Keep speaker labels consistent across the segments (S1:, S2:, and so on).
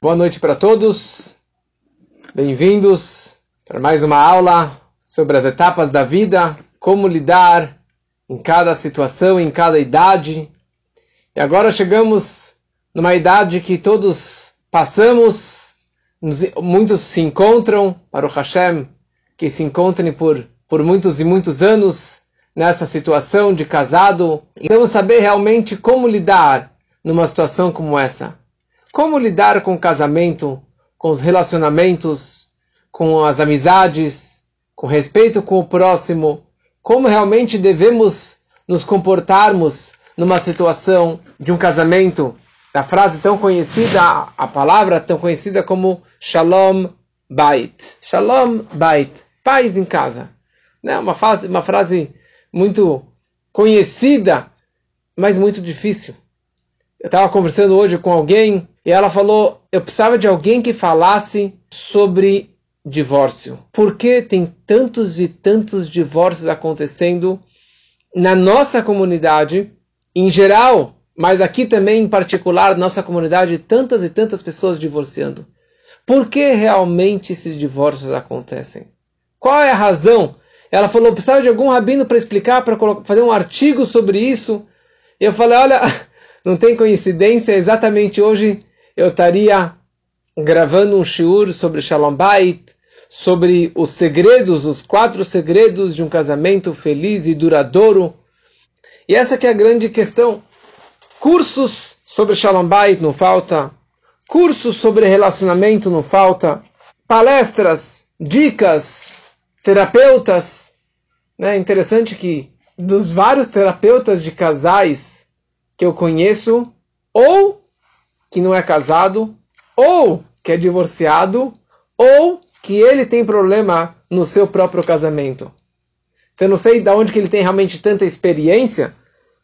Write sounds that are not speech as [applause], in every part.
S1: Boa noite para todos. Bem-vindos para mais uma aula sobre as etapas da vida, como lidar em cada situação, em cada idade. E agora chegamos numa idade que todos passamos, muitos se encontram, para o Hashem, que se encontrem por, por muitos e muitos anos nessa situação de casado. E vamos saber realmente como lidar numa situação como essa. Como lidar com o casamento, com os relacionamentos, com as amizades, com respeito com o próximo, como realmente devemos nos comportarmos numa situação de um casamento. A frase tão conhecida, a palavra tão conhecida como Shalom Bait. Shalom Bait. Paz em casa. Né? Uma, frase, uma frase muito conhecida, mas muito difícil. Eu estava conversando hoje com alguém e ela falou: eu precisava de alguém que falasse sobre divórcio. Por que tem tantos e tantos divórcios acontecendo na nossa comunidade, em geral, mas aqui também em particular, nossa comunidade, tantas e tantas pessoas divorciando? Por que realmente esses divórcios acontecem? Qual é a razão? Ela falou: precisava de algum rabino para explicar, para fazer um artigo sobre isso. E eu falei: olha [laughs] não tem coincidência, exatamente hoje eu estaria gravando um shiur sobre Shalom Bait, sobre os segredos, os quatro segredos de um casamento feliz e duradouro. E essa que é a grande questão. Cursos sobre Shalom Bait não falta, cursos sobre relacionamento não falta, palestras, dicas, terapeutas. É interessante que dos vários terapeutas de casais que eu conheço, ou que não é casado, ou que é divorciado, ou que ele tem problema no seu próprio casamento. Então eu não sei de onde que ele tem realmente tanta experiência,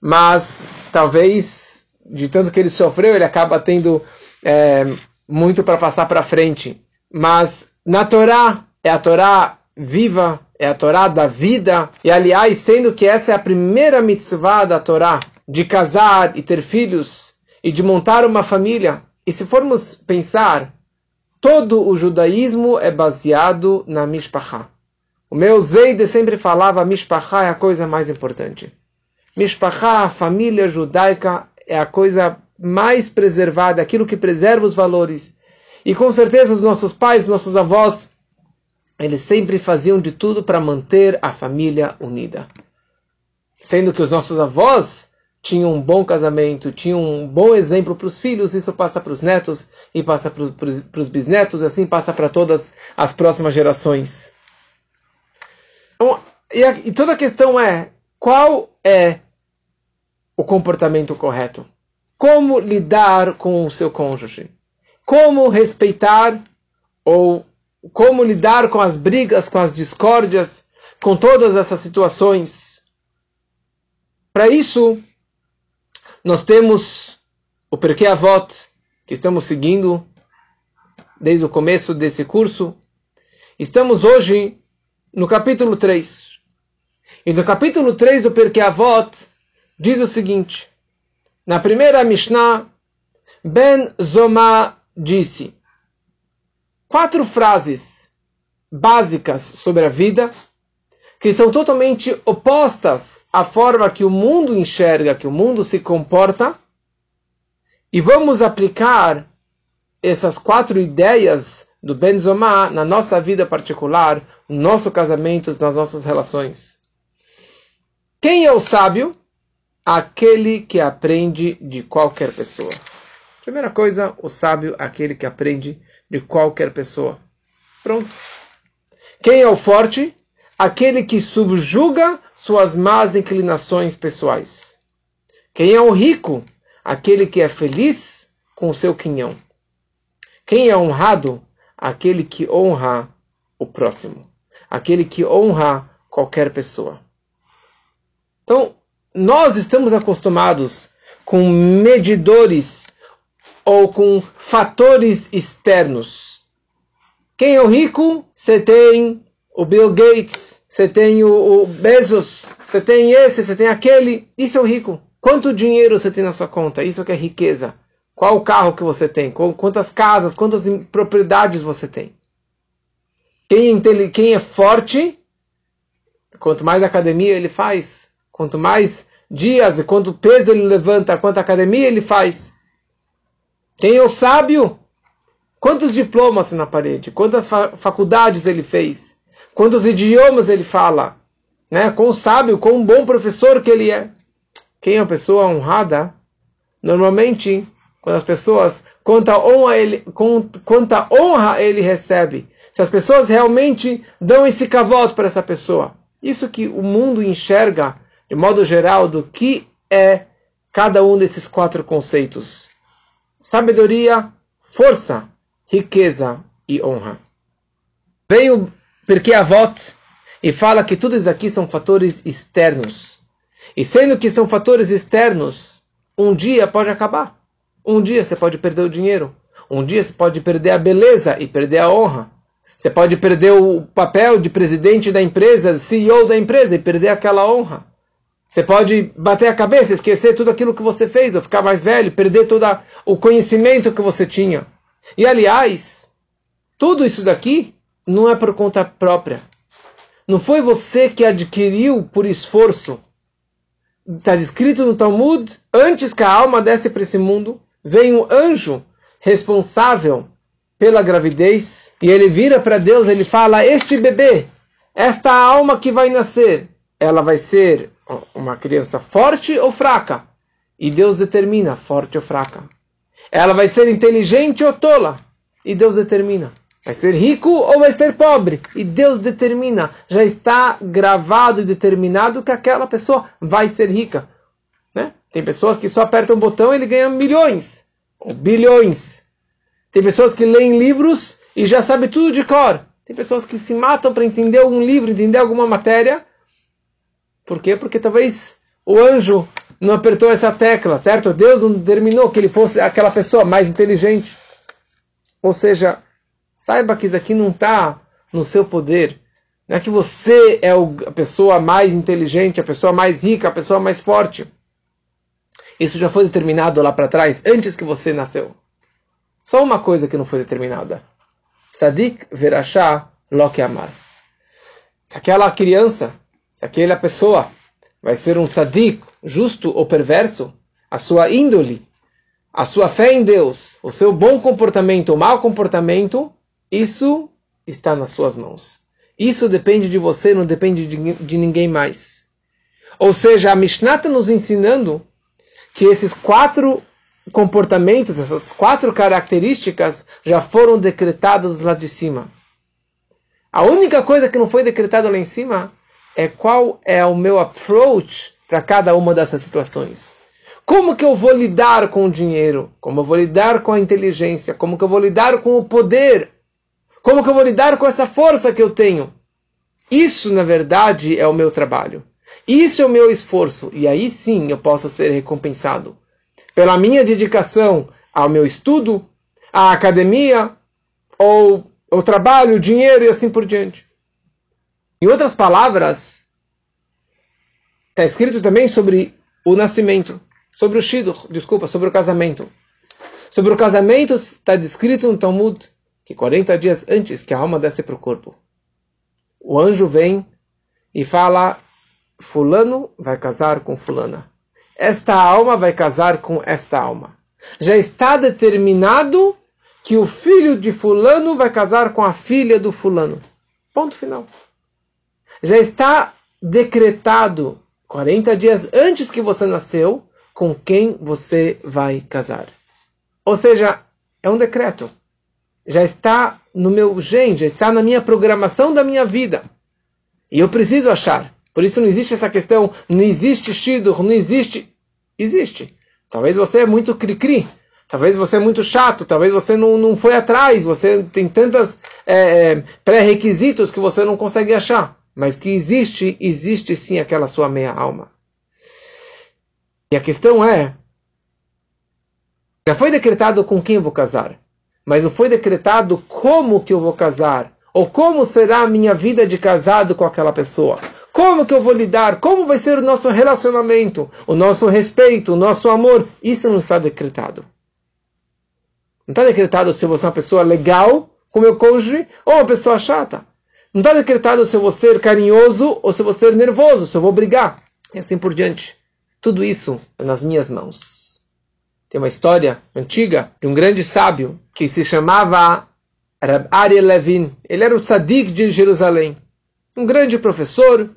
S1: mas talvez de tanto que ele sofreu, ele acaba tendo é, muito para passar para frente. Mas na Torá, é a Torá viva, é a Torá da vida, e aliás, sendo que essa é a primeira mitzvah da Torá, de casar e ter filhos e de montar uma família. E se formos pensar, todo o judaísmo é baseado na Mishpachá. O meu Zeide sempre falava Mishpachá é a coisa mais importante. Mishpachá, a família judaica, é a coisa mais preservada, aquilo que preserva os valores. E com certeza os nossos pais, nossos avós, eles sempre faziam de tudo para manter a família unida. Sendo que os nossos avós tinha um bom casamento, tinha um bom exemplo para os filhos, isso passa para os netos e passa para os bisnetos, e assim passa para todas as próximas gerações. Então, e, a, e toda a questão é qual é o comportamento correto? Como lidar com o seu cônjuge? Como respeitar ou como lidar com as brigas, com as discórdias, com todas essas situações? Para isso, nós temos o Perkei Avot, que estamos seguindo desde o começo desse curso. Estamos hoje no capítulo 3. E no capítulo 3 do Perkei Avot diz o seguinte: Na primeira Mishnah, Ben Zoma disse quatro frases básicas sobre a vida que são totalmente opostas à forma que o mundo enxerga, que o mundo se comporta, e vamos aplicar essas quatro ideias do Benzomá na nossa vida particular, no nosso casamento, nas nossas relações. Quem é o sábio? Aquele que aprende de qualquer pessoa. Primeira coisa, o sábio, aquele que aprende de qualquer pessoa. Pronto. Quem é o forte? Aquele que subjuga suas más inclinações pessoais. Quem é o rico? Aquele que é feliz com o seu quinhão. Quem é honrado? Aquele que honra o próximo. Aquele que honra qualquer pessoa. Então, nós estamos acostumados com medidores ou com fatores externos. Quem é o rico? Você tem o Bill Gates, você tem o, o Bezos, você tem esse, você tem aquele. Isso é o rico. Quanto dinheiro você tem na sua conta? Isso que é riqueza. Qual o carro que você tem? Quantas casas, quantas propriedades você tem? Quem é, quem é forte, quanto mais academia ele faz, quanto mais dias e quanto peso ele levanta, quanta academia ele faz. Quem é o sábio? Quantos diplomas na parede? Quantas faculdades ele fez? Quantos idiomas ele fala? Né? Quão sábio, quão bom professor que ele é. Quem é a pessoa honrada? Normalmente, quando as pessoas, quanta honra ele, quanta honra ele recebe. Se as pessoas realmente dão esse cavoto para essa pessoa. Isso que o mundo enxerga, de modo geral, do que é cada um desses quatro conceitos sabedoria, força, riqueza e honra. Veio porque Avot e fala que tudo isso aqui são fatores externos. E sendo que são fatores externos, um dia pode acabar. Um dia você pode perder o dinheiro. Um dia você pode perder a beleza e perder a honra. Você pode perder o papel de presidente da empresa, CEO da empresa e perder aquela honra. Você pode bater a cabeça, esquecer tudo aquilo que você fez, ou ficar mais velho, perder todo o conhecimento que você tinha. E aliás, tudo isso daqui não é por conta própria. Não foi você que adquiriu por esforço. Está descrito no Talmud, antes que a alma desce para esse mundo, vem um anjo responsável pela gravidez, e ele vira para Deus, ele fala: Este bebê, esta alma que vai nascer, ela vai ser uma criança forte ou fraca. E Deus determina forte ou fraca. Ela vai ser inteligente ou tola. E Deus determina. Vai ser rico ou vai ser pobre. E Deus determina. Já está gravado e determinado que aquela pessoa vai ser rica. Né? Tem pessoas que só apertam um botão e ele ganha milhões. Ou bilhões. Tem pessoas que leem livros e já sabe tudo de cor. Tem pessoas que se matam para entender algum livro, entender alguma matéria por quê? Porque talvez o anjo não apertou essa tecla, certo? Deus não determinou que ele fosse aquela pessoa mais inteligente. Ou seja, saiba que isso aqui não está no seu poder. Não é que você é a pessoa mais inteligente, a pessoa mais rica, a pessoa mais forte. Isso já foi determinado lá para trás, antes que você nasceu. Só uma coisa que não foi determinada. Sadik verachá lo amar. Se aquela criança se aquela pessoa vai ser um tzadik, justo ou perverso, a sua índole, a sua fé em Deus, o seu bom comportamento ou mau comportamento, isso está nas suas mãos. Isso depende de você, não depende de, de ninguém mais. Ou seja, a Mishnah está nos ensinando que esses quatro comportamentos, essas quatro características já foram decretadas lá de cima. A única coisa que não foi decretada lá em cima é qual é o meu approach para cada uma dessas situações. Como que eu vou lidar com o dinheiro? Como eu vou lidar com a inteligência? Como que eu vou lidar com o poder? Como que eu vou lidar com essa força que eu tenho? Isso, na verdade, é o meu trabalho. Isso é o meu esforço. E aí sim eu posso ser recompensado. Pela minha dedicação ao meu estudo, à academia, ou o trabalho, o dinheiro e assim por diante. Em outras palavras, está escrito também sobre o nascimento, sobre o Shidur, desculpa, sobre o casamento. Sobre o casamento está descrito no Talmud que 40 dias antes que a alma desce para o corpo, o anjo vem e fala: Fulano vai casar com Fulana. Esta alma vai casar com esta alma. Já está determinado que o filho de Fulano vai casar com a filha do Fulano. Ponto final já está decretado 40 dias antes que você nasceu com quem você vai casar. Ou seja, é um decreto. Já está no meu gen, já está na minha programação da minha vida. E eu preciso achar. Por isso não existe essa questão, não existe shidur, não existe. Existe. Talvez você é muito cri-cri. Talvez você é muito chato, talvez você não, não foi atrás, você tem tantos é, pré-requisitos que você não consegue achar mas que existe, existe sim aquela sua meia alma. E a questão é, já foi decretado com quem eu vou casar, mas não foi decretado como que eu vou casar, ou como será a minha vida de casado com aquela pessoa. Como que eu vou lidar? Como vai ser o nosso relacionamento? O nosso respeito, o nosso amor? Isso não está decretado. Não está decretado se você é uma pessoa legal com meu cônjuge ou uma pessoa chata. Não está decretado se eu vou ser carinhoso ou se eu vou ser nervoso, se eu vou brigar. E assim por diante. Tudo isso é nas minhas mãos. Tem uma história antiga de um grande sábio que se chamava Rab Ariel Levin. Ele era o tzadik de Jerusalém. Um grande professor.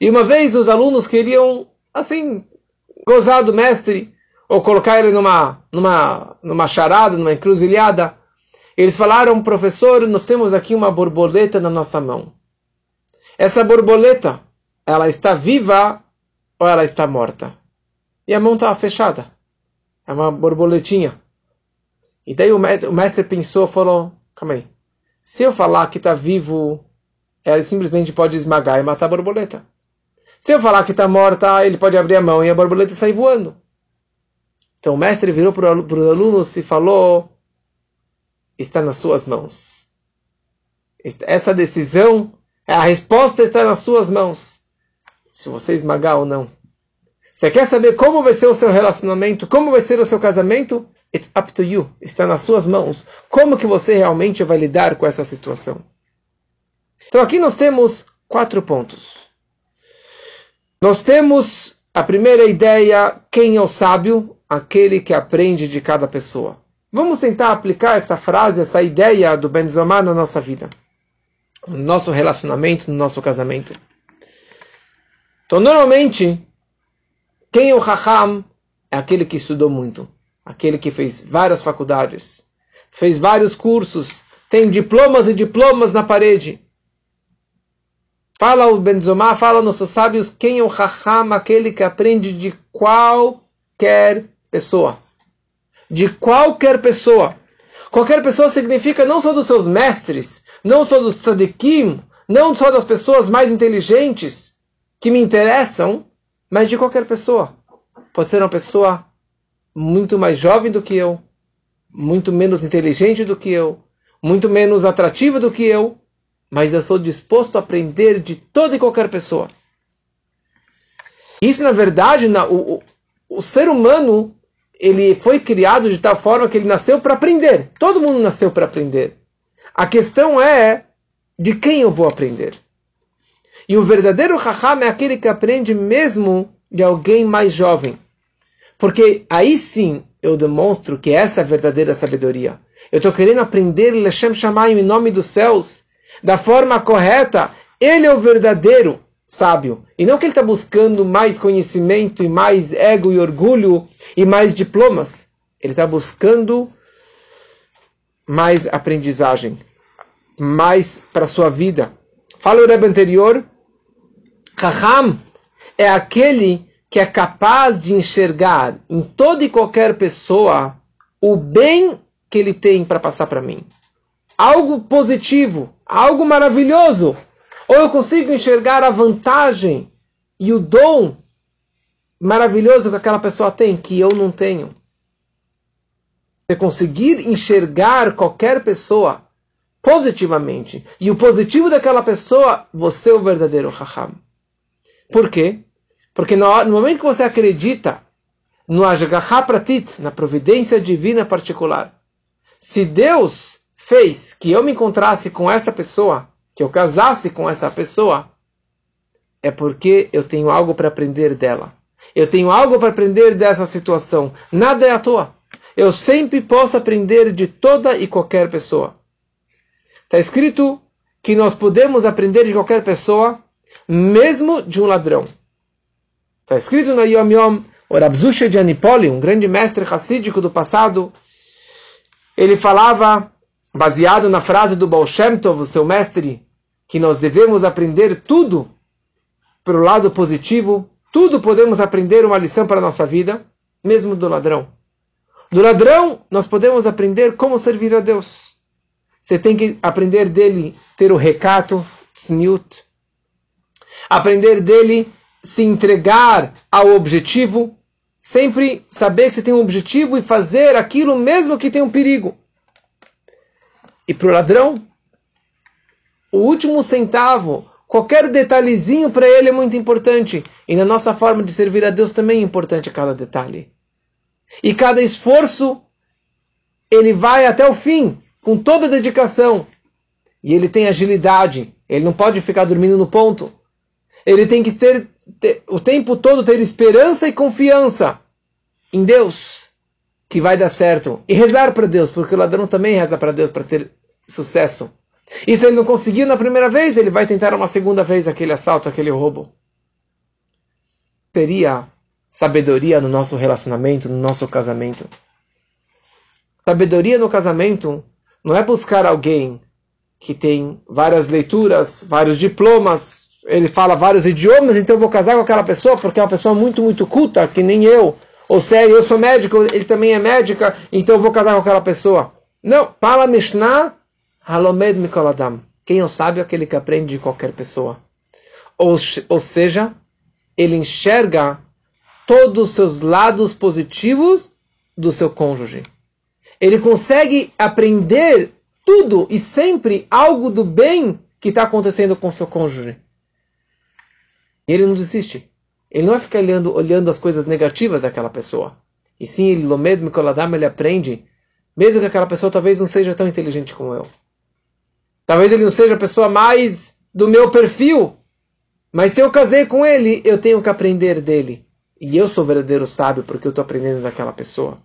S1: E uma vez os alunos queriam, assim, gozar do mestre ou colocar ele numa, numa, numa charada, numa encruzilhada. Eles falaram, professor, nós temos aqui uma borboleta na nossa mão. Essa borboleta, ela está viva ou ela está morta? E a mão estava fechada. É uma borboletinha. E daí o mestre, pensou, falou, calma aí. Se eu falar que está vivo, ela simplesmente pode esmagar e matar a borboleta. Se eu falar que está morta, ele pode abrir a mão e a borboleta sair voando. Então o mestre virou para os alunos e falou: está nas suas mãos. Essa decisão, a resposta está nas suas mãos. Se você esmagar ou não. Você quer saber como vai ser o seu relacionamento, como vai ser o seu casamento? It's up to you. Está nas suas mãos. Como que você realmente vai lidar com essa situação? Então aqui nós temos quatro pontos. Nós temos a primeira ideia, quem é o sábio? Aquele que aprende de cada pessoa. Vamos tentar aplicar essa frase, essa ideia do Benzomar na nossa vida, no nosso relacionamento, no nosso casamento. Então, normalmente, quem é o Raham é aquele que estudou muito, aquele que fez várias faculdades, fez vários cursos, tem diplomas e diplomas na parede. Fala o Benzomar, fala nossos sábios, quem é o Raham, aquele que aprende de qualquer pessoa de qualquer pessoa. Qualquer pessoa significa não só dos seus mestres, não só dos tzadikim, não só das pessoas mais inteligentes que me interessam, mas de qualquer pessoa. Pode ser uma pessoa muito mais jovem do que eu, muito menos inteligente do que eu, muito menos atrativa do que eu, mas eu sou disposto a aprender de toda e qualquer pessoa. Isso, na verdade, na, o, o, o ser humano ele foi criado de tal forma que ele nasceu para aprender. Todo mundo nasceu para aprender. A questão é de quem eu vou aprender. E o verdadeiro Raham é aquele que aprende mesmo de alguém mais jovem. Porque aí sim eu demonstro que essa é a verdadeira sabedoria. Eu estou querendo aprender Lechem Shamayim em nome dos céus, da forma correta. Ele é o verdadeiro sábio. E não que ele está buscando mais conhecimento e mais ego e orgulho e mais diplomas. Ele está buscando mais aprendizagem, mais para sua vida. Fala o Rebbe anterior, Kaham é aquele que é capaz de enxergar em toda e qualquer pessoa o bem que ele tem para passar para mim. Algo positivo, algo maravilhoso ou eu consigo enxergar a vantagem e o dom maravilhoso que aquela pessoa tem, que eu não tenho. Você conseguir enxergar qualquer pessoa positivamente, e o positivo daquela pessoa, você é o verdadeiro Raham. Por quê? Porque no, momento que você acredita no Ajgahá Pratit, na providência divina particular, se Deus fez que eu me encontrasse com essa pessoa, que eu casasse com essa pessoa, é porque eu tenho algo para aprender dela. Eu tenho algo para aprender dessa situação. Nada é à toa. Eu sempre posso aprender de toda e qualquer pessoa. Está escrito que nós podemos aprender de qualquer pessoa, mesmo de um ladrão. Está escrito no Yom Yom, o de Anipoli, um grande mestre racídico do passado, ele falava baseado na frase do Baal Shem Tov, seu mestre, que nós devemos aprender tudo pelo lado positivo, tudo podemos aprender uma lição para a nossa vida, mesmo do ladrão. Do ladrão, nós podemos aprender como servir a Deus. Você tem que aprender dele ter o recato, sniut, aprender dele se entregar ao objetivo, sempre saber que você tem um objetivo e fazer aquilo mesmo que tem um perigo. E para o ladrão, o último centavo, qualquer detalhezinho para ele é muito importante. E na nossa forma de servir a Deus também é importante cada detalhe. E cada esforço ele vai até o fim, com toda a dedicação. E ele tem agilidade, ele não pode ficar dormindo no ponto. Ele tem que ter, o tempo todo ter esperança e confiança em Deus, que vai dar certo. E rezar para Deus, porque o ladrão também reza para Deus para ter sucesso. E se ele não conseguir na primeira vez, ele vai tentar uma segunda vez aquele assalto, aquele roubo. Seria sabedoria no nosso relacionamento, no nosso casamento. Sabedoria no casamento não é buscar alguém que tem várias leituras, vários diplomas, ele fala vários idiomas, então eu vou casar com aquela pessoa porque é uma pessoa muito, muito culta, que nem eu. Ou sério, eu sou médico, ele também é médica, então eu vou casar com aquela pessoa. Não, para Mishnah, Halomed Mikoladam. Quem não sabe é aquele que aprende de qualquer pessoa. Ou, ou seja, ele enxerga todos os seus lados positivos do seu cônjuge. Ele consegue aprender tudo e sempre algo do bem que está acontecendo com seu cônjuge. Ele não desiste. Ele não vai ficar olhando, olhando as coisas negativas daquela pessoa. E sim, ele, Lomed Mikoladam, ele aprende, mesmo que aquela pessoa talvez não seja tão inteligente como eu. Talvez ele não seja a pessoa mais do meu perfil. Mas se eu casei com ele, eu tenho que aprender dele. E eu sou verdadeiro sábio porque eu estou aprendendo daquela pessoa.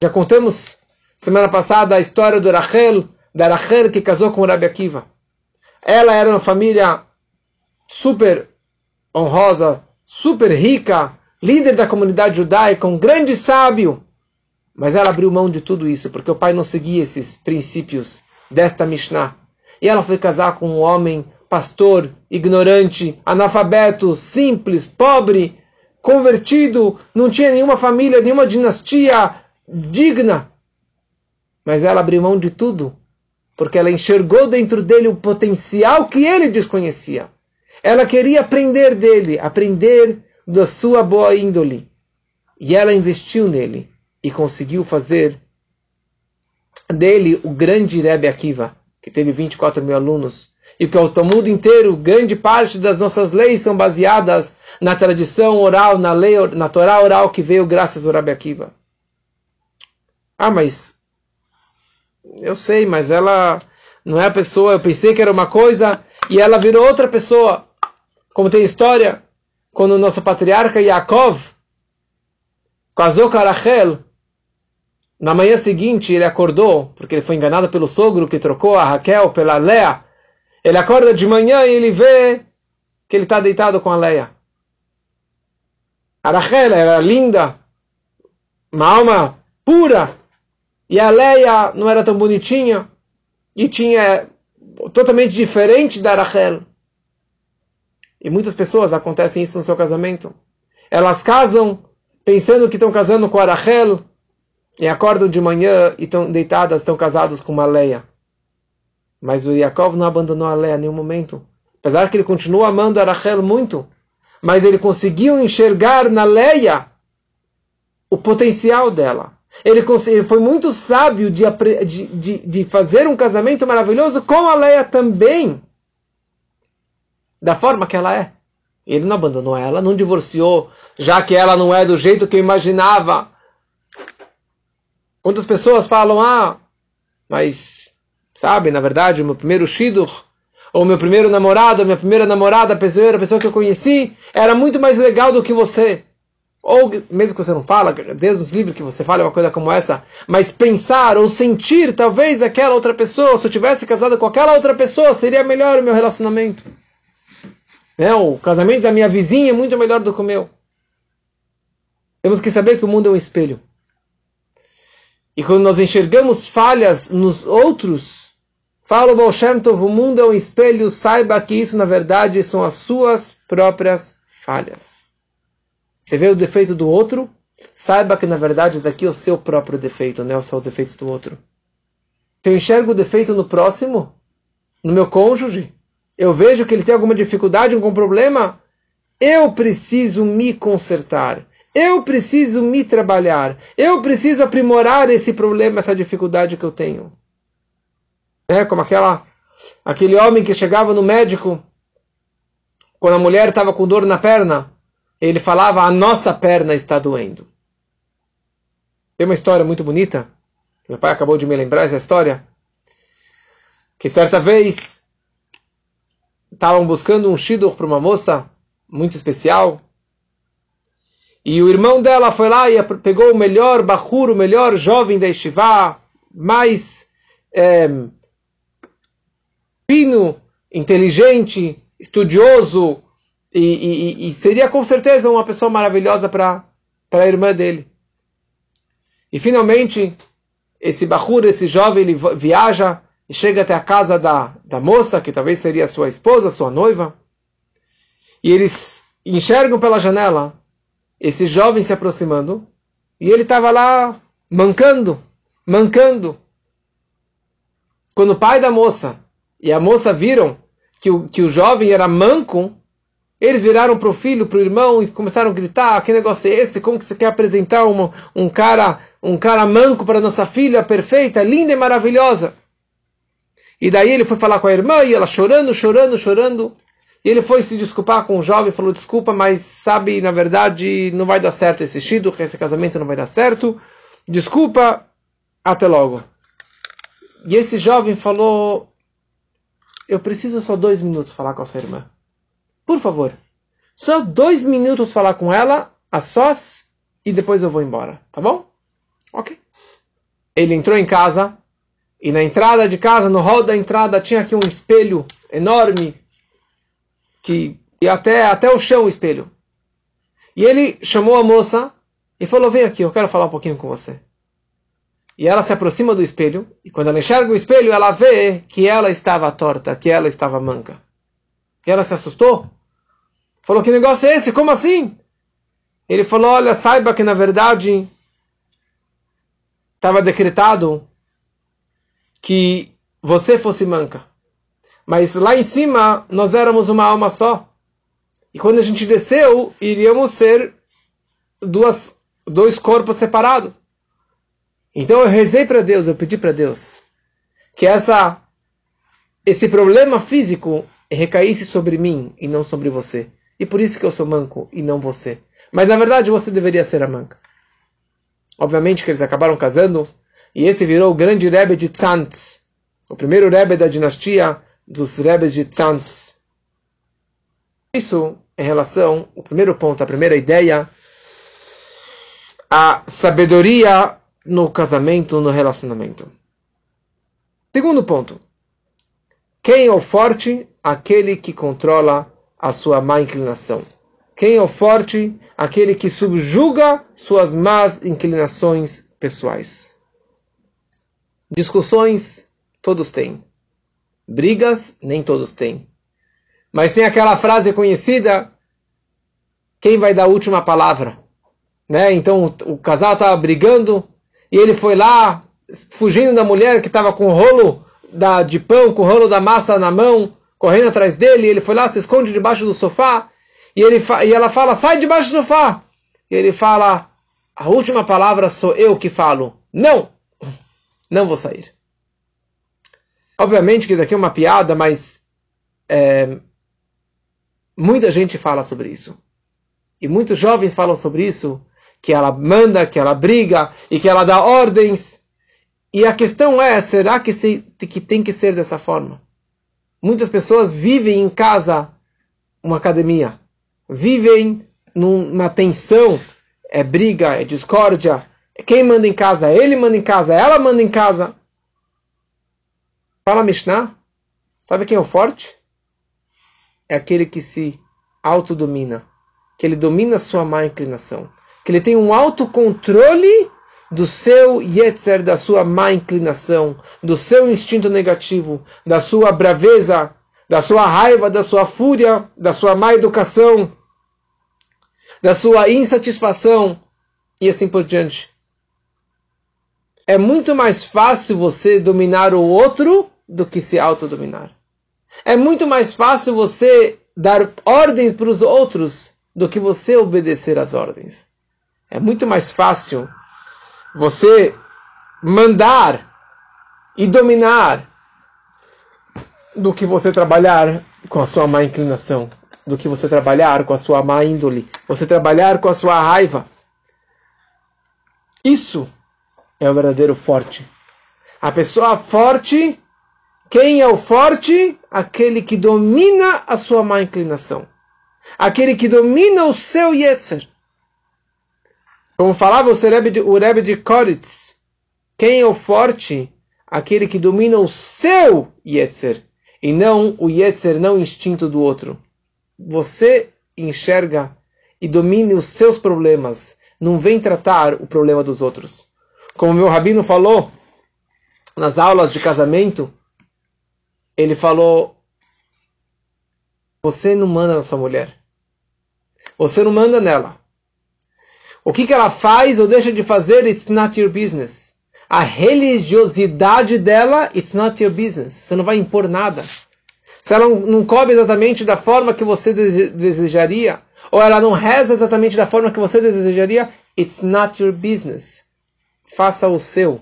S1: Já contamos semana passada a história do Rachel, da Rachel que casou com o Rabi Akiva. Ela era uma família super honrosa, super rica, líder da comunidade judaica, um grande sábio. Mas ela abriu mão de tudo isso porque o pai não seguia esses princípios desta Mishnah. E ela foi casar com um homem pastor, ignorante, analfabeto, simples, pobre, convertido, não tinha nenhuma família, nenhuma dinastia digna. Mas ela abriu mão de tudo, porque ela enxergou dentro dele o potencial que ele desconhecia. Ela queria aprender dele, aprender da sua boa índole. E ela investiu nele e conseguiu fazer dele o grande Rebbe Akiva que teve 24 mil alunos, e que o Talmud inteiro, grande parte das nossas leis são baseadas na tradição oral, na lei, na Torá oral que veio graças ao Rabi Akiva. Ah, mas eu sei, mas ela não é a pessoa, eu pensei que era uma coisa e ela virou outra pessoa. Como tem história, quando o nosso patriarca Yaakov casou com Rachel, na manhã seguinte, ele acordou, porque ele foi enganado pelo sogro que trocou a Raquel pela Leia. Ele acorda de manhã e ele vê que ele está deitado com a Leia. A Raquel era linda, uma alma pura, e a Leia não era tão bonitinha, e tinha totalmente diferente da Raquel. E muitas pessoas acontecem isso no seu casamento. Elas casam pensando que estão casando com a Raquel, e acordam de manhã e estão deitadas, estão casados com uma Leia. Mas o Yaakov não abandonou a Leia em nenhum momento. Apesar que ele continua amando a Rachel muito, mas ele conseguiu enxergar na Leia o potencial dela. Ele, ele foi muito sábio de, de, de, fazer um casamento maravilhoso com a Leia também, da forma que ela é. Ele não abandonou ela, não divorciou, já que ela não é do jeito que eu imaginava. Quantas pessoas falam, ah, mas, sabe, na verdade, o meu primeiro Shidur, ou meu primeiro namorado, minha primeira namorada, a primeira pessoa que eu conheci, era muito mais legal do que você. Ou, mesmo que você não fala, Deus nos livre que você fale uma coisa como essa, mas pensar ou sentir, talvez, daquela outra pessoa, se eu tivesse casado com aquela outra pessoa, seria melhor o meu relacionamento. É, o casamento da minha vizinha é muito melhor do que o meu. Temos que saber que o mundo é um espelho. E quando nós enxergamos falhas nos outros, fala o Baal Tov, o mundo é um espelho, saiba que isso na verdade são as suas próprias falhas. Você vê o defeito do outro, saiba que na verdade daqui é o seu próprio defeito, não é só o defeito do outro. Se eu enxergo o defeito no próximo, no meu cônjuge, eu vejo que ele tem alguma dificuldade, algum problema, eu preciso me consertar. Eu preciso me trabalhar. Eu preciso aprimorar esse problema, essa dificuldade que eu tenho. É como aquela, aquele homem que chegava no médico quando a mulher estava com dor na perna. Ele falava: A nossa perna está doendo. Tem uma história muito bonita Meu pai acabou de me lembrar essa história. Que certa vez estavam buscando um shidduch para uma moça muito especial. E o irmão dela foi lá e pegou o melhor bahur, o melhor jovem da Yeshiva, mais é, fino, inteligente, estudioso, e, e, e, seria com certeza uma pessoa maravilhosa para a irmã dele. E finalmente, esse bahur, esse jovem, ele viaja e chega até a casa da, da moça, que talvez seria sua esposa, sua noiva. E eles enxergam pela janela esse jovem se aproximando. E ele estava lá mancando, mancando. Quando o pai da moça e a moça viram que o, que o jovem era manco, eles viraram para o filho, para o irmão e começaram a gritar: ah, que negócio é esse? Como que você quer apresentar uma, um cara um cara manco para nossa filha, perfeita, linda e maravilhosa? E daí ele foi falar com a irmã e ela chorando, chorando, chorando. E ele foi se desculpar com o jovem, falou: desculpa, mas sabe, na verdade, não vai dar certo esse shido, esse casamento não vai dar certo. Desculpa, até logo. E esse jovem falou: eu preciso só dois minutos falar com a sua irmã. Por favor, só dois minutos falar com ela, a sós, e depois eu vou embora, tá bom? Ok. Ele entrou em casa, e na entrada de casa, no hall da entrada, tinha aqui um espelho enorme, que ia até, até o chão o espelho. E ele chamou a moça e falou: Vem aqui, eu quero falar um pouquinho com você. E ela se aproxima do espelho, e quando ela enxerga o espelho, ela vê que ela estava torta, que ela estava manca. E ela se assustou. Falou: Que negócio é esse? Como assim? Ele falou: Olha, saiba que na verdade estava decretado que você fosse manca. Mas lá em cima nós éramos uma alma só. E quando a gente desceu, iríamos ser duas, dois corpos separados. Então eu rezei para Deus, eu pedi para Deus que essa esse problema físico recaísse sobre mim e não sobre você. E por isso que eu sou manco e não você. Mas na verdade você deveria ser a manca. Obviamente que eles acabaram casando e esse virou o grande Rebbe de Tzantz, o primeiro Rebbe da dinastia dos Rebes de Tzantz. Isso em relação, o primeiro ponto, a primeira ideia, a sabedoria no casamento, no relacionamento. Segundo ponto. Quem é o forte? Aquele que controla a sua má inclinação. Quem é o forte? Aquele que subjuga suas más inclinações pessoais. Discussões, todos têm. Brigas, nem todos têm. Mas tem aquela frase conhecida: quem vai dar a última palavra? Né? Então o, o casal estava brigando, e ele foi lá, fugindo da mulher que estava com o rolo da, de pão, com o rolo da massa na mão, correndo atrás dele. Ele foi lá, se esconde debaixo do sofá. E, ele, e ela fala: sai debaixo do sofá. E ele fala: a última palavra sou eu que falo. Não! Não vou sair. Obviamente que isso aqui é uma piada, mas é, muita gente fala sobre isso. E muitos jovens falam sobre isso que ela manda, que ela briga e que ela dá ordens. E a questão é, será que, se, que tem que ser dessa forma? Muitas pessoas vivem em casa uma academia, vivem numa tensão, é briga, é discórdia. Quem manda em casa? Ele manda em casa, ela manda em casa. Fala Mishnah, sabe quem é o forte? É aquele que se autodomina, que ele domina sua má inclinação que ele tem um autocontrole do seu yetzer, da sua má inclinação, do seu instinto negativo, da sua braveza, da sua raiva, da sua fúria, da sua má educação, da sua insatisfação e assim por diante. É muito mais fácil você dominar o outro do que se autodominar. É muito mais fácil você dar ordens para os outros do que você obedecer às ordens. É muito mais fácil você mandar e dominar do que você trabalhar com a sua má inclinação, do que você trabalhar com a sua má índole, você trabalhar com a sua raiva. Isso é o verdadeiro forte. A pessoa forte, quem é o forte? Aquele que domina a sua má inclinação. Aquele que domina o seu Yetzer. Como falava o Rebbe de, o Rebbe de Koritz, quem é o forte? Aquele que domina o seu Yetzer. E não o Yetzer, não o instinto do outro. Você enxerga e domine os seus problemas. Não vem tratar o problema dos outros. Como meu rabino falou nas aulas de casamento, ele falou: Você não manda na sua mulher. Você não manda nela. O que, que ela faz ou deixa de fazer, it's not your business. A religiosidade dela, it's not your business. Você não vai impor nada. Se ela não come exatamente da forma que você desejaria, ou ela não reza exatamente da forma que você desejaria, it's not your business. Faça o seu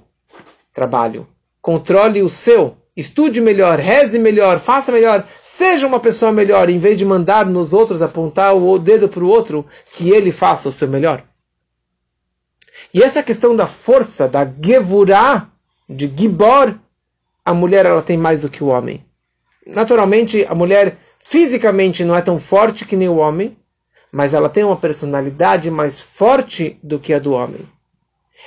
S1: trabalho. Controle o seu. Estude melhor, reze melhor, faça melhor, seja uma pessoa melhor, em vez de mandar nos outros apontar o dedo para o outro, que ele faça o seu melhor. E essa questão da força, da gevurah, de gibor, a mulher ela tem mais do que o homem. Naturalmente, a mulher fisicamente não é tão forte que nem o homem, mas ela tem uma personalidade mais forte do que a do homem.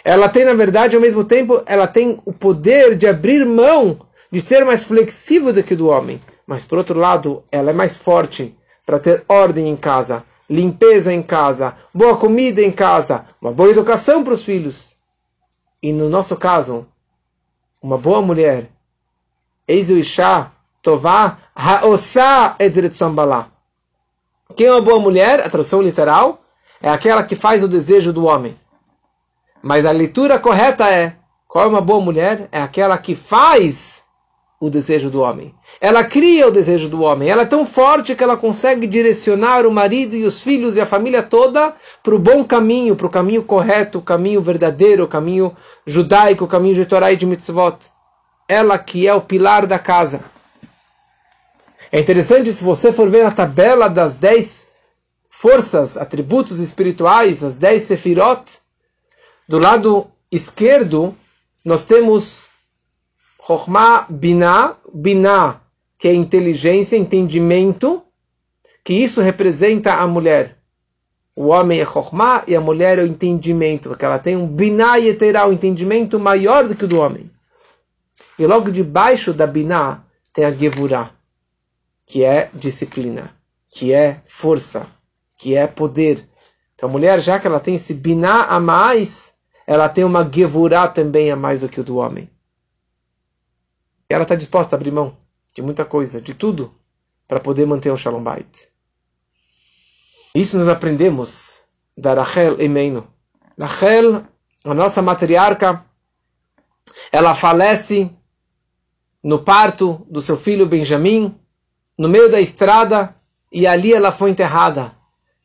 S1: Ela tem, na verdade, ao mesmo tempo, ela tem o poder de abrir mão, de ser mais flexível do que o do homem. Mas, por outro lado, ela é mais forte para ter ordem em casa, limpeza em casa, boa comida em casa, uma boa educação para os filhos. E no nosso caso, uma boa mulher, eis o Isha, Tová, Haosa Edretzombalá. Quem é uma boa mulher? A tradução literal é aquela que faz o desejo do homem. Mas a leitura correta é: qual é uma boa mulher? É aquela que faz o desejo do homem. Ela cria o desejo do homem. Ela é tão forte que ela consegue direcionar o marido e os filhos e a família toda para o bom caminho, para o caminho correto, o caminho verdadeiro, o caminho judaico, o caminho de Torá e de mitzvot. Ela que é o pilar da casa. É interessante se você for ver na tabela das dez forças, atributos espirituais, as dez sefirot, do lado esquerdo nós temos Chokhmah Binah, Binah, que é inteligência, entendimento, que isso representa a mulher. O homem é Chokhmah e a mulher é o entendimento, porque ela tem um Binah Yeterá, um entendimento maior do que o do homem. E logo debaixo da Binah tem a Gevurah, que é disciplina, que é força, que é poder. Então a mulher, já que ela tem esse Binah a mais, ela tem uma Gevurah também a mais do que o do homem ela está disposta a abrir mão de muita coisa, de tudo, para poder manter o Shalom Bait. Isso nós aprendemos da Rachel Emeino. Rachel, a nossa matriarca, ela falece no parto do seu filho Benjamim, no meio da estrada, e ali ela foi enterrada.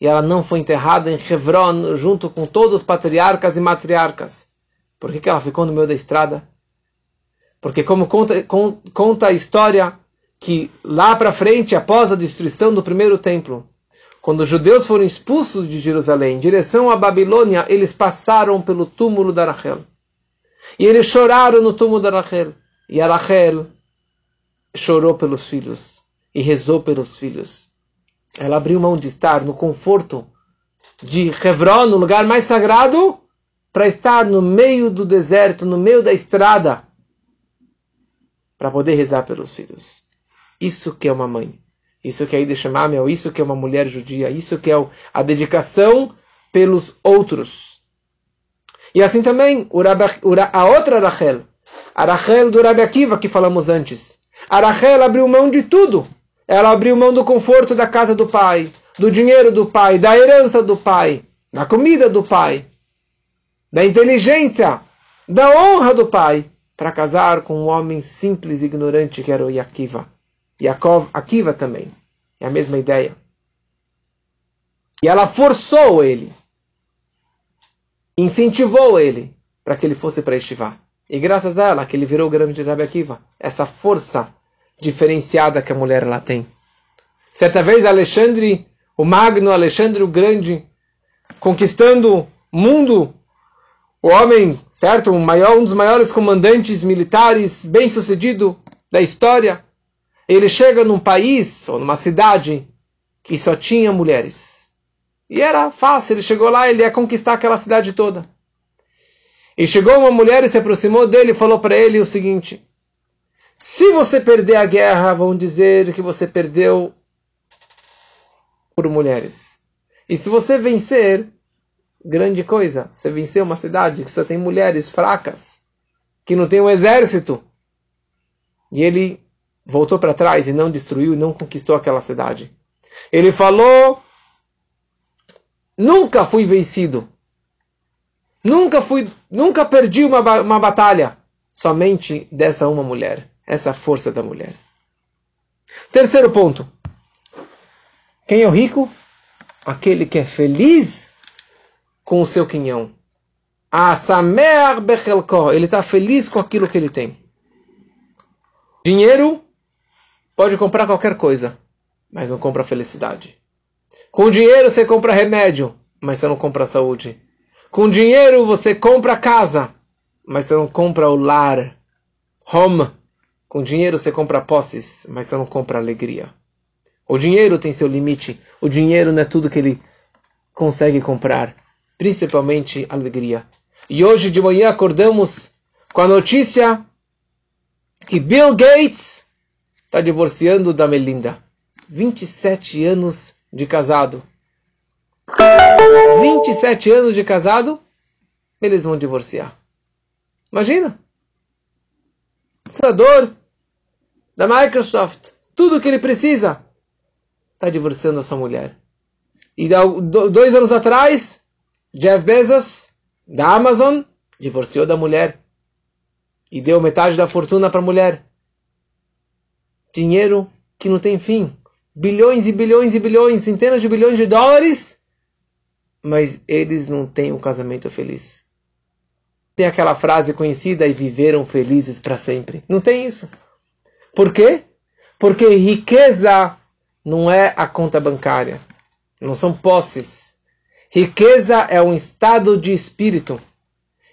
S1: E ela não foi enterrada em Hebron, junto com todos os patriarcas e matriarcas. Por que, que ela ficou no meio da estrada? Porque como conta, conta a história que lá para frente, após a destruição do primeiro templo, quando os judeus foram expulsos de Jerusalém em direção à Babilônia, eles passaram pelo túmulo da Rachel. E eles choraram no túmulo da Rachel. E a Rachel chorou pelos filhos e rezou pelos filhos. Ela abriu mão de estar no conforto de Hebron, no lugar mais sagrado, para estar no meio do deserto, no meio da estrada, para poder rezar pelos filhos. Isso que é uma mãe. Isso que é Ide Shemamel, isso que é uma mulher judia, isso que é a dedicação pelos outros. E assim também a outra Rachel, a Rachel do Rabi Akiva que falamos antes. A Rachel abriu mão de tudo. Ela abriu mão do conforto da casa do pai, do dinheiro do pai, da herança do pai, da comida do pai, da inteligência, da honra do pai, para casar com um homem simples e ignorante que era o Yakiva. Yaakov, Akiva também. É a mesma ideia. E ela forçou ele, incentivou ele para que ele fosse para Estivá. E graças a ela que ele virou o grande Rabi Akiva. Essa força diferenciada que a mulher ela tem. Certa vez Alexandre, o Magno Alexandre o Grande, conquistando o mundo o homem, certo? Um, maior, um dos maiores comandantes militares bem-sucedido da história. Ele chega num país ou numa cidade que só tinha mulheres. E era fácil, ele chegou lá, ele ia conquistar aquela cidade toda. E chegou uma mulher e se aproximou dele e falou para ele o seguinte: Se você perder a guerra, vão dizer que você perdeu por mulheres. E se você vencer, grande coisa. Você venceu uma cidade que só tem mulheres fracas, que não tem um exército. E ele voltou para trás e não destruiu e não conquistou aquela cidade. Ele falou: Nunca fui vencido. Nunca fui, nunca perdi uma, uma batalha. Somente dessa uma mulher. Essa força da mulher. Terceiro ponto. Quem é o rico? Aquele que é feliz com o seu quinhão. Ele está feliz com aquilo que ele tem. Dinheiro pode comprar qualquer coisa, mas não compra felicidade. Com dinheiro você compra remédio, mas você não compra saúde. Com dinheiro você compra casa, mas você não compra o lar, home. Com dinheiro você compra posses, mas você não compra alegria. O dinheiro tem seu limite. O dinheiro não é tudo que ele consegue comprar principalmente alegria. E hoje de manhã acordamos com a notícia que Bill Gates está divorciando da Melinda. 27 anos de casado. 27 anos de casado, eles vão divorciar. Imagina! Fundador da Microsoft, tudo que ele precisa, está divorciando a sua mulher. E dois anos atrás, Jeff Bezos, da Amazon, divorciou da mulher e deu metade da fortuna para a mulher. Dinheiro que não tem fim. Bilhões e bilhões e bilhões, centenas de bilhões de dólares, mas eles não têm um casamento feliz. Tem aquela frase conhecida e viveram felizes para sempre. Não tem isso. Por quê? Porque riqueza não é a conta bancária, não são posses Riqueza é um estado de espírito.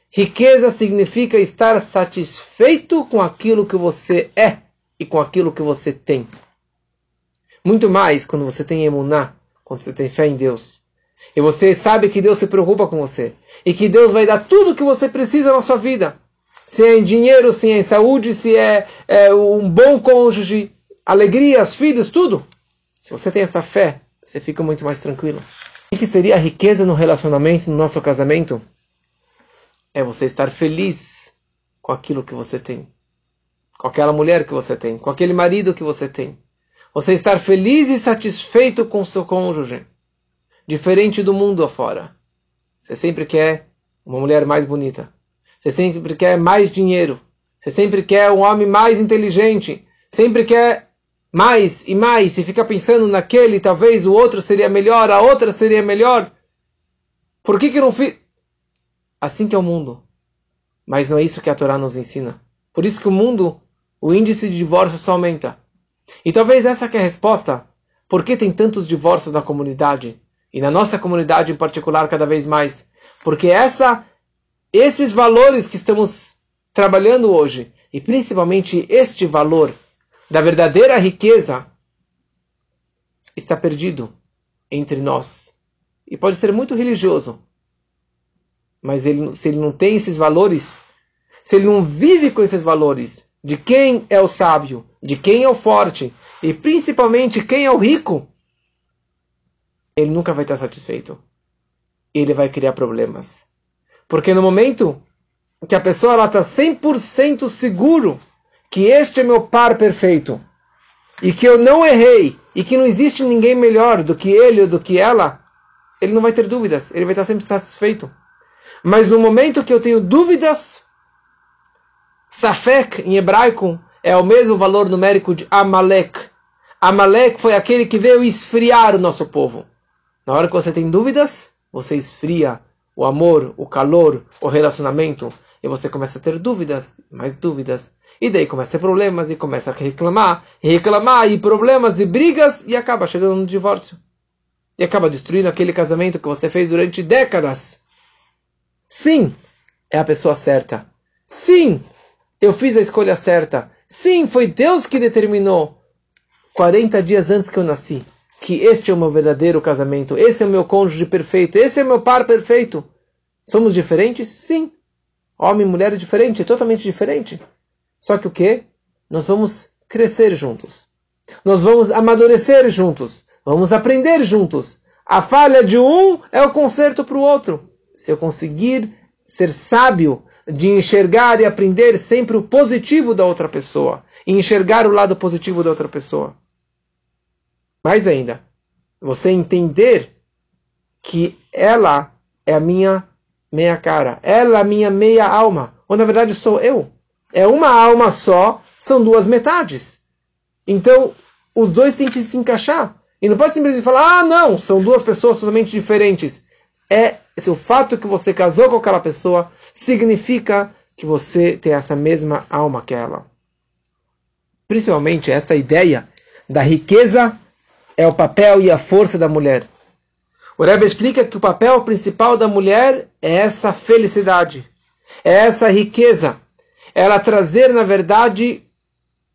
S1: Riqueza significa estar satisfeito com aquilo que você é e com aquilo que você tem. Muito mais quando você tem emuná, quando você tem fé em Deus. E você sabe que Deus se preocupa com você. E que Deus vai dar tudo o que você precisa na sua vida. Se é em dinheiro, se é em saúde, se é, é um bom cônjuge, alegrias, filhos, tudo. Se você tem essa fé, você fica muito mais tranquilo. O que seria a riqueza no relacionamento, no nosso casamento? É você estar feliz com aquilo que você tem. Com aquela mulher que você tem. Com aquele marido que você tem. Você estar feliz e satisfeito com seu cônjuge. Diferente do mundo afora. Você sempre quer uma mulher mais bonita. Você sempre quer mais dinheiro. Você sempre quer um homem mais inteligente. Sempre quer mais e mais e fica pensando naquele, talvez o outro seria melhor, a outra seria melhor. Por que que não fiz? Assim que é o mundo. Mas não é isso que a Torá nos ensina. Por isso que o mundo, o índice de divórcio só aumenta. E talvez essa que é a resposta. Por que tem tantos divórcios na comunidade? E na nossa comunidade em particular cada vez mais? Porque essa, esses valores que estamos trabalhando hoje, e principalmente este valor da verdadeira riqueza está perdido entre nós. E pode ser muito religioso, mas ele, se ele não tem esses valores, se ele não vive com esses valores de quem é o sábio, de quem é o forte e principalmente quem é o rico, ele nunca vai estar satisfeito. Ele vai criar problemas. Porque no momento que a pessoa está 100% seguro que este é meu par perfeito e que eu não errei e que não existe ninguém melhor do que ele ou do que ela, ele não vai ter dúvidas, ele vai estar sempre satisfeito. Mas no momento que eu tenho dúvidas, Safek em hebraico é o mesmo valor numérico de Amalek. Amalek foi aquele que veio esfriar o nosso povo. Na hora que você tem dúvidas, você esfria o amor, o calor, o relacionamento e você começa a ter dúvidas, mais dúvidas, e daí começa a ter problemas, e começa a reclamar, e reclamar, e problemas, e brigas, e acaba chegando no divórcio. E acaba destruindo aquele casamento que você fez durante décadas. Sim, é a pessoa certa. Sim, eu fiz a escolha certa. Sim, foi Deus que determinou 40 dias antes que eu nasci que este é o meu verdadeiro casamento, esse é o meu cônjuge perfeito, esse é o meu par perfeito. Somos diferentes? Sim. Homem e mulher é diferente, é totalmente diferente. Só que o que? Nós vamos crescer juntos. Nós vamos amadurecer juntos. Vamos aprender juntos. A falha de um é o conserto para o outro. Se eu conseguir ser sábio de enxergar e aprender sempre o positivo da outra pessoa, e enxergar o lado positivo da outra pessoa. Mais ainda, você entender que ela é a minha meia cara, ela minha meia alma, ou na verdade sou eu. É uma alma só, são duas metades. Então, os dois têm que se encaixar. E não pode simplesmente falar, ah, não, são duas pessoas totalmente diferentes. É o fato que você casou com aquela pessoa significa que você tem essa mesma alma que ela. Principalmente essa ideia da riqueza é o papel e a força da mulher. O Rebbe explica que o papel principal da mulher é essa felicidade, é essa riqueza. Ela trazer, na verdade,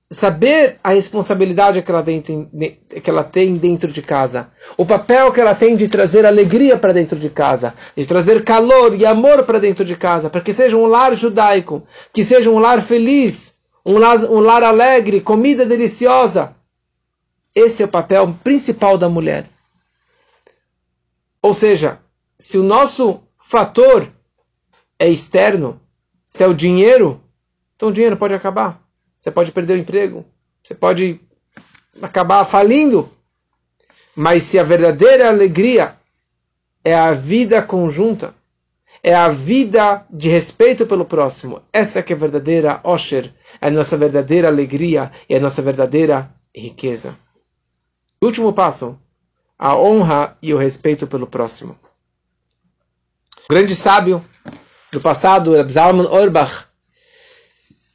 S1: saber a responsabilidade que ela, tem, que ela tem dentro de casa, o papel que ela tem de trazer alegria para dentro de casa, de trazer calor e amor para dentro de casa, para que seja um lar judaico, que seja um lar feliz, um lar, um lar alegre, comida deliciosa. Esse é o papel principal da mulher. Ou seja, se o nosso fator é externo, se é o dinheiro, então o dinheiro pode acabar. Você pode perder o emprego. Você pode acabar falindo. Mas se a verdadeira alegria é a vida conjunta, é a vida de respeito pelo próximo, essa que é a verdadeira Osher, é a nossa verdadeira alegria e a nossa verdadeira riqueza. Último passo, a honra e o respeito pelo próximo. O grande sábio do passado, Zalman Orbach,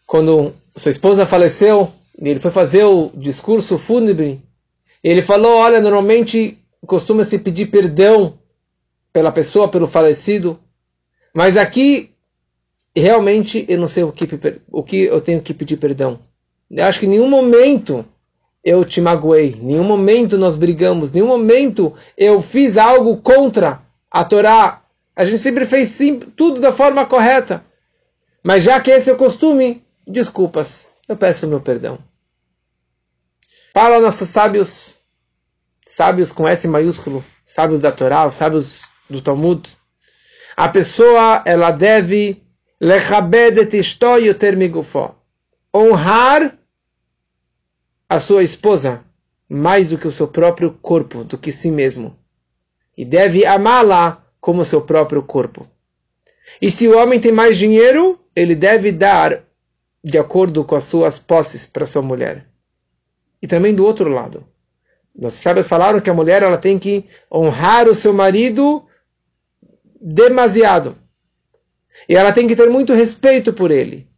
S1: quando sua esposa faleceu, ele foi fazer o discurso fúnebre, ele falou, olha, normalmente costuma-se pedir perdão pela pessoa, pelo falecido, mas aqui, realmente, eu não sei o que, o que eu tenho que pedir perdão. Eu acho que em nenhum momento eu te magoei, nenhum momento nós brigamos, nenhum momento eu fiz algo contra a Torá. A gente sempre fez sim, tudo da forma correta. Mas já que esse é o costume, desculpas, eu peço meu perdão. Fala nossos sábios, sábios com S maiúsculo, sábios da Torá, sábios do Talmud. A pessoa, ela deve honrar a sua esposa mais do que o seu próprio corpo, do que si mesmo. E deve amá-la como seu próprio corpo. E se o homem tem mais dinheiro, ele deve dar de acordo com as suas posses para sua mulher. E também do outro lado. Nossos sábios falaram que a mulher ela tem que honrar o seu marido demasiado. E ela tem que ter muito respeito por ele.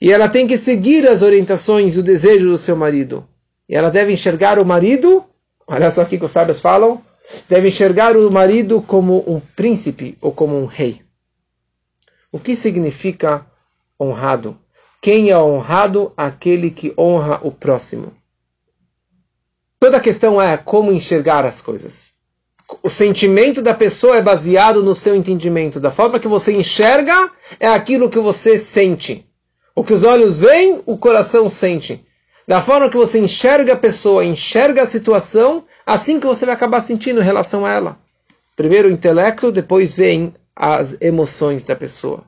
S1: E ela tem que seguir as orientações e o desejo do seu marido. E ela deve enxergar o marido, olha só o que os sábios falam, deve enxergar o marido como um príncipe ou como um rei. O que significa honrado? Quem é honrado? Aquele que honra o próximo. Toda a questão é como enxergar as coisas. O sentimento da pessoa é baseado no seu entendimento. Da forma que você enxerga, é aquilo que você sente. O que os olhos veem, o coração sente. Da forma que você enxerga a pessoa, enxerga a situação, assim que você vai acabar sentindo em relação a ela. Primeiro o intelecto, depois vem as emoções da pessoa.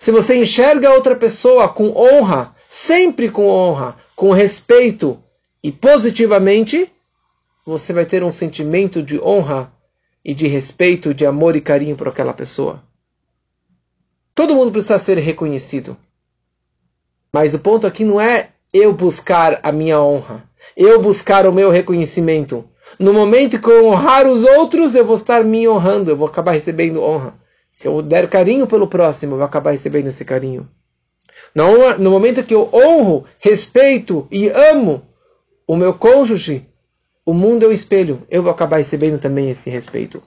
S1: Se você enxerga outra pessoa com honra, sempre com honra, com respeito e positivamente, você vai ter um sentimento de honra e de respeito, de amor e carinho por aquela pessoa. Todo mundo precisa ser reconhecido. Mas o ponto aqui não é eu buscar a minha honra, eu buscar o meu reconhecimento. No momento que eu honrar os outros, eu vou estar me honrando, eu vou acabar recebendo honra. Se eu der carinho pelo próximo, eu vou acabar recebendo esse carinho. No, no momento que eu honro, respeito e amo o meu cônjuge, o mundo é o espelho. Eu vou acabar recebendo também esse respeito.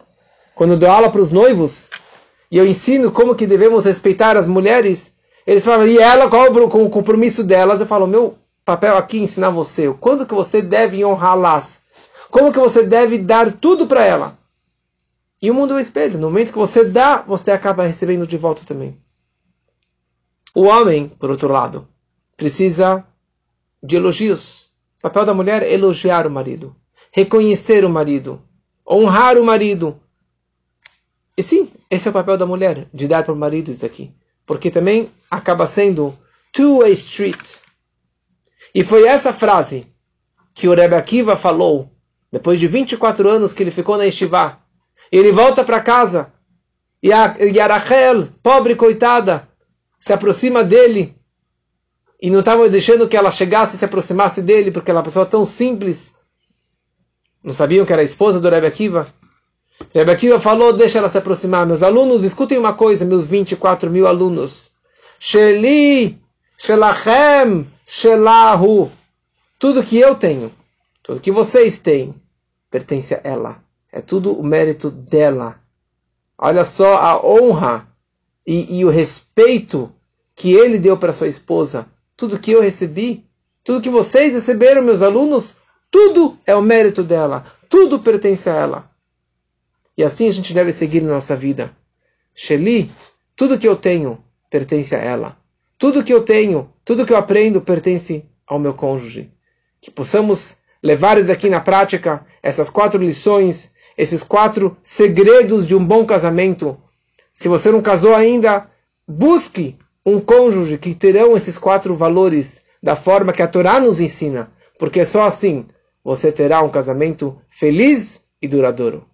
S1: Quando dou aula para os noivos, e eu ensino como que devemos respeitar as mulheres, eles falam, e ela, qual o compromisso delas? Eu falo, meu papel aqui é ensinar você, o quanto que você deve honrá-las, como que você deve dar tudo para ela. E o mundo é o espelho, no momento que você dá, você acaba recebendo de volta também. O homem, por outro lado, precisa de elogios. O papel da mulher é elogiar o marido, reconhecer o marido, honrar o marido. E sim, esse é o papel da mulher, de dar para o marido isso aqui. Porque também acaba sendo two-way street. E foi essa frase que o Rebbe Akiva falou, depois de 24 anos que ele ficou na Estivá. Ele volta para casa, e a, e Rachel, pobre coitada, se aproxima dele e não estava deixando que ela chegasse e se aproximasse dele, porque ela é uma pessoa tão simples. Não sabiam que era a esposa do Rebbe Akiva? Rebbe Akiva falou, deixa ela se aproximar. Meus alunos, escutem uma coisa, meus 24 mil alunos. Sheli, Shelachem, Shelahu. Tudo que eu tenho, tudo que vocês têm, pertence a ela. É tudo o mérito dela. Olha só a honra e, e o respeito que ele deu para sua esposa, tudo que eu recebi, tudo que vocês receberam, meus alunos, tudo é o mérito dela, tudo pertence a ela. E assim a gente deve seguir na nossa vida. Sheli, tudo que eu tenho pertence a ela. Tudo que eu tenho, tudo que eu aprendo pertence ao meu cônjuge. Que possamos levar aqui na prática, essas quatro lições, esses quatro segredos de um bom casamento, se você não casou ainda, busque um cônjuge que terão esses quatro valores da forma que a Torá nos ensina, porque só assim você terá um casamento feliz e duradouro.